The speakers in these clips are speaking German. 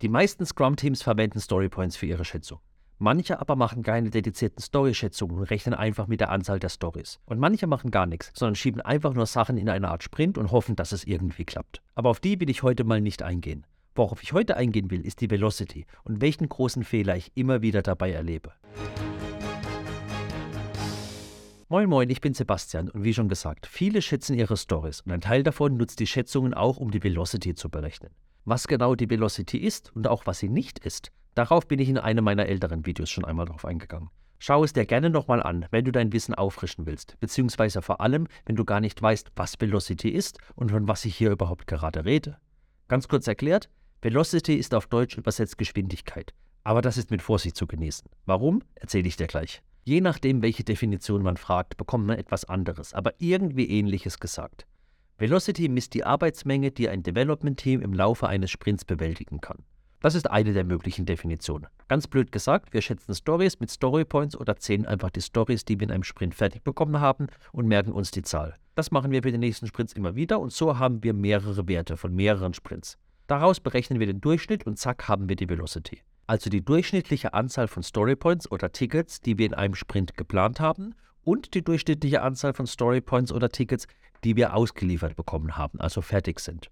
Die meisten Scrum-Teams verwenden Storypoints für ihre Schätzung. Manche aber machen keine dedizierten Story-Schätzungen und rechnen einfach mit der Anzahl der Stories. Und manche machen gar nichts, sondern schieben einfach nur Sachen in eine Art Sprint und hoffen, dass es irgendwie klappt. Aber auf die will ich heute mal nicht eingehen. Worauf ich heute eingehen will, ist die Velocity und welchen großen Fehler ich immer wieder dabei erlebe. Moin Moin, ich bin Sebastian und wie schon gesagt, viele schätzen ihre Stories und ein Teil davon nutzt die Schätzungen auch, um die Velocity zu berechnen. Was genau die Velocity ist und auch was sie nicht ist, Darauf bin ich in einem meiner älteren Videos schon einmal drauf eingegangen. Schau es dir gerne nochmal an, wenn du dein Wissen auffrischen willst, beziehungsweise vor allem, wenn du gar nicht weißt, was Velocity ist und von was ich hier überhaupt gerade rede. Ganz kurz erklärt, Velocity ist auf Deutsch übersetzt Geschwindigkeit. Aber das ist mit Vorsicht zu genießen. Warum? Erzähle ich dir gleich. Je nachdem, welche Definition man fragt, bekommt man etwas anderes, aber irgendwie ähnliches gesagt. Velocity misst die Arbeitsmenge, die ein Development-Team im Laufe eines Sprints bewältigen kann. Das ist eine der möglichen Definitionen. Ganz blöd gesagt, wir schätzen Stories mit Storypoints oder zählen einfach die Stories, die wir in einem Sprint fertig bekommen haben und merken uns die Zahl. Das machen wir für die nächsten Sprints immer wieder und so haben wir mehrere Werte von mehreren Sprints. Daraus berechnen wir den Durchschnitt und zack haben wir die Velocity. Also die durchschnittliche Anzahl von Storypoints oder Tickets, die wir in einem Sprint geplant haben und die durchschnittliche Anzahl von Storypoints oder Tickets, die wir ausgeliefert bekommen haben, also fertig sind.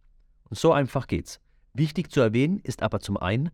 Und so einfach geht's. Wichtig zu erwähnen ist aber zum einen,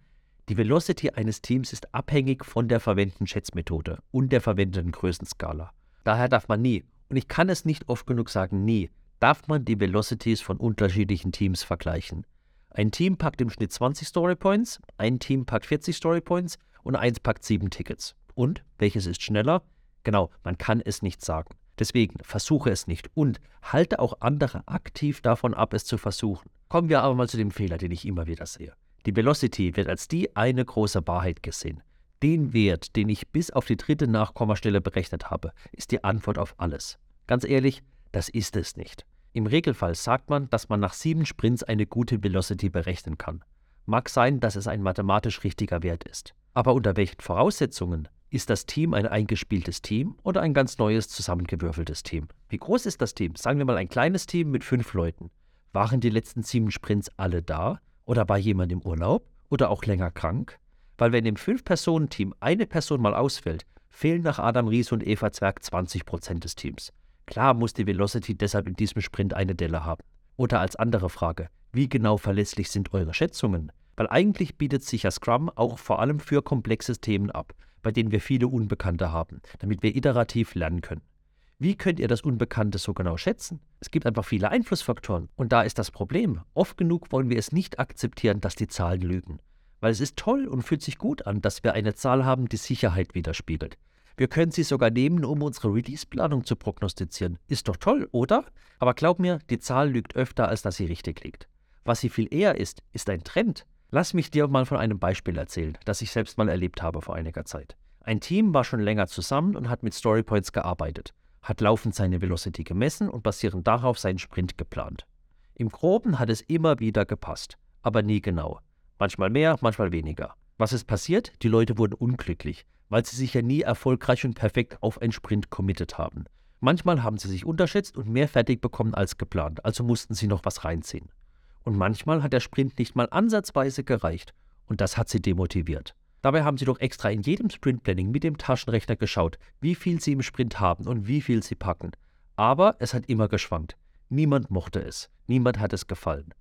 die Velocity eines Teams ist abhängig von der verwendeten Schätzmethode und der verwendeten Größenskala. Daher darf man nie, und ich kann es nicht oft genug sagen, nie, darf man die Velocities von unterschiedlichen Teams vergleichen. Ein Team packt im Schnitt 20 Storypoints, ein Team packt 40 Storypoints und eins packt 7 Tickets. Und welches ist schneller? Genau, man kann es nicht sagen. Deswegen versuche es nicht und halte auch andere aktiv davon ab, es zu versuchen. Kommen wir aber mal zu dem Fehler, den ich immer wieder sehe. Die Velocity wird als die eine große Wahrheit gesehen. Den Wert, den ich bis auf die dritte Nachkommastelle berechnet habe, ist die Antwort auf alles. Ganz ehrlich, das ist es nicht. Im Regelfall sagt man, dass man nach sieben Sprints eine gute Velocity berechnen kann. Mag sein, dass es ein mathematisch richtiger Wert ist. Aber unter welchen Voraussetzungen? Ist das Team ein eingespieltes Team oder ein ganz neues zusammengewürfeltes Team? Wie groß ist das Team? Sagen wir mal ein kleines Team mit fünf Leuten. Waren die letzten sieben Sprints alle da? Oder war jemand im Urlaub? Oder auch länger krank? Weil wenn im Fünf-Personen-Team eine Person mal ausfällt, fehlen nach Adam Ries und Eva Zwerg 20% des Teams. Klar muss die Velocity deshalb in diesem Sprint eine Delle haben. Oder als andere Frage, wie genau verlässlich sind eure Schätzungen? Weil eigentlich bietet sich ja Scrum auch vor allem für komplexe Themen ab, bei denen wir viele Unbekannte haben, damit wir iterativ lernen können. Wie könnt ihr das Unbekannte so genau schätzen? Es gibt einfach viele Einflussfaktoren. Und da ist das Problem. Oft genug wollen wir es nicht akzeptieren, dass die Zahlen lügen. Weil es ist toll und fühlt sich gut an, dass wir eine Zahl haben, die Sicherheit widerspiegelt. Wir können sie sogar nehmen, um unsere Release-Planung zu prognostizieren. Ist doch toll, oder? Aber glaub mir, die Zahl lügt öfter, als dass sie richtig liegt. Was sie viel eher ist, ist ein Trend. Lass mich dir mal von einem Beispiel erzählen, das ich selbst mal erlebt habe vor einiger Zeit. Ein Team war schon länger zusammen und hat mit Storypoints gearbeitet hat laufend seine Velocity gemessen und basierend darauf seinen Sprint geplant. Im Groben hat es immer wieder gepasst, aber nie genau. Manchmal mehr, manchmal weniger. Was ist passiert? Die Leute wurden unglücklich, weil sie sich ja nie erfolgreich und perfekt auf einen Sprint committed haben. Manchmal haben sie sich unterschätzt und mehr fertig bekommen als geplant, also mussten sie noch was reinziehen. Und manchmal hat der Sprint nicht mal ansatzweise gereicht und das hat sie demotiviert. Dabei haben sie doch extra in jedem Sprintplanning mit dem Taschenrechner geschaut, wie viel sie im Sprint haben und wie viel sie packen. Aber es hat immer geschwankt. Niemand mochte es. Niemand hat es gefallen.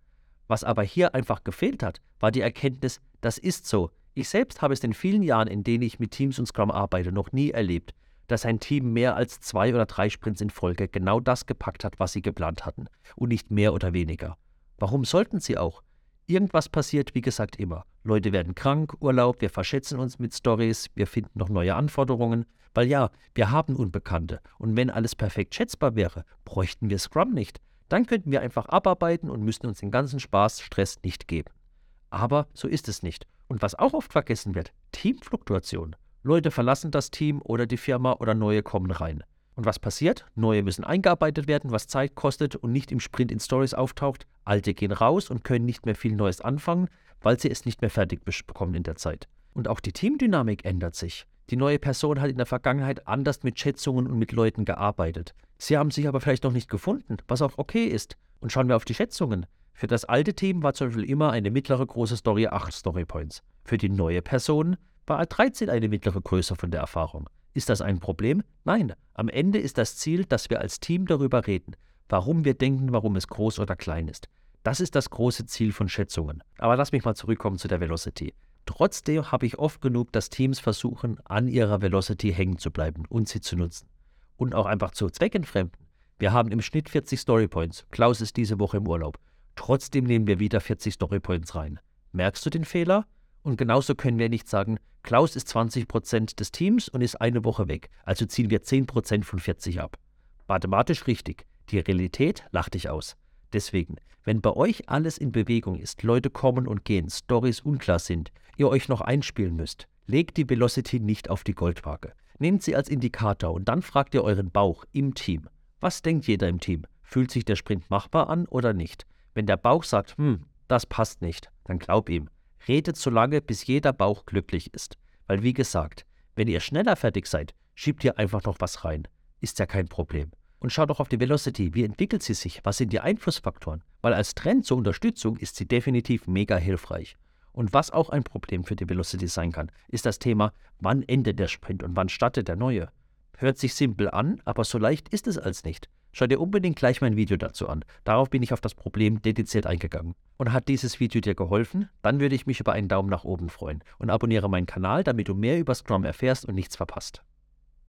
Was aber hier einfach gefehlt hat, war die Erkenntnis, das ist so. Ich selbst habe es in vielen Jahren, in denen ich mit Teams und Scrum arbeite, noch nie erlebt, dass ein Team mehr als zwei oder drei Sprints in Folge genau das gepackt hat, was sie geplant hatten, und nicht mehr oder weniger. Warum sollten sie auch? Irgendwas passiert, wie gesagt, immer. Leute werden krank, Urlaub, wir verschätzen uns mit Stories, wir finden noch neue Anforderungen, weil ja, wir haben Unbekannte. Und wenn alles perfekt schätzbar wäre, bräuchten wir Scrum nicht. Dann könnten wir einfach abarbeiten und müssten uns den ganzen Spaß, Stress nicht geben. Aber so ist es nicht. Und was auch oft vergessen wird, Teamfluktuation. Leute verlassen das Team oder die Firma oder neue kommen rein. Und was passiert? Neue müssen eingearbeitet werden, was Zeit kostet und nicht im Sprint in Stories auftaucht. Alte gehen raus und können nicht mehr viel Neues anfangen, weil sie es nicht mehr fertig bekommen in der Zeit. Und auch die Teamdynamik ändert sich. Die neue Person hat in der Vergangenheit anders mit Schätzungen und mit Leuten gearbeitet. Sie haben sich aber vielleicht noch nicht gefunden, was auch okay ist. Und schauen wir auf die Schätzungen. Für das alte Team war zum Beispiel immer eine mittlere große Story 8 Storypoints. Für die neue Person war 13 eine mittlere Größe von der Erfahrung. Ist das ein Problem? Nein. Am Ende ist das Ziel, dass wir als Team darüber reden, warum wir denken, warum es groß oder klein ist. Das ist das große Ziel von Schätzungen. Aber lass mich mal zurückkommen zu der Velocity. Trotzdem habe ich oft genug, dass Teams versuchen, an ihrer Velocity hängen zu bleiben und sie zu nutzen. Und auch einfach zu zweckentfremden. Wir haben im Schnitt 40 Storypoints. Klaus ist diese Woche im Urlaub. Trotzdem nehmen wir wieder 40 Storypoints rein. Merkst du den Fehler? Und genauso können wir nicht sagen, Klaus ist 20% des Teams und ist eine Woche weg, also ziehen wir 10% von 40 ab. Mathematisch richtig, die Realität lacht dich aus. Deswegen, wenn bei euch alles in Bewegung ist, Leute kommen und gehen, Stories unklar sind, ihr euch noch einspielen müsst, legt die Velocity nicht auf die Goldwaage. Nehmt sie als Indikator und dann fragt ihr euren Bauch im Team. Was denkt jeder im Team? Fühlt sich der Sprint machbar an oder nicht? Wenn der Bauch sagt, hm, das passt nicht, dann glaub ihm. Redet so lange, bis jeder Bauch glücklich ist. Weil wie gesagt, wenn ihr schneller fertig seid, schiebt ihr einfach noch was rein. Ist ja kein Problem. Und schaut doch auf die Velocity, wie entwickelt sie sich, was sind die Einflussfaktoren? Weil als Trend zur Unterstützung ist sie definitiv mega hilfreich. Und was auch ein Problem für die Velocity sein kann, ist das Thema, wann endet der Sprint und wann startet der neue. Hört sich simpel an, aber so leicht ist es als nicht. Schau dir unbedingt gleich mein Video dazu an. Darauf bin ich auf das Problem dediziert eingegangen. Und hat dieses Video dir geholfen? Dann würde ich mich über einen Daumen nach oben freuen und abonniere meinen Kanal, damit du mehr über Scrum erfährst und nichts verpasst.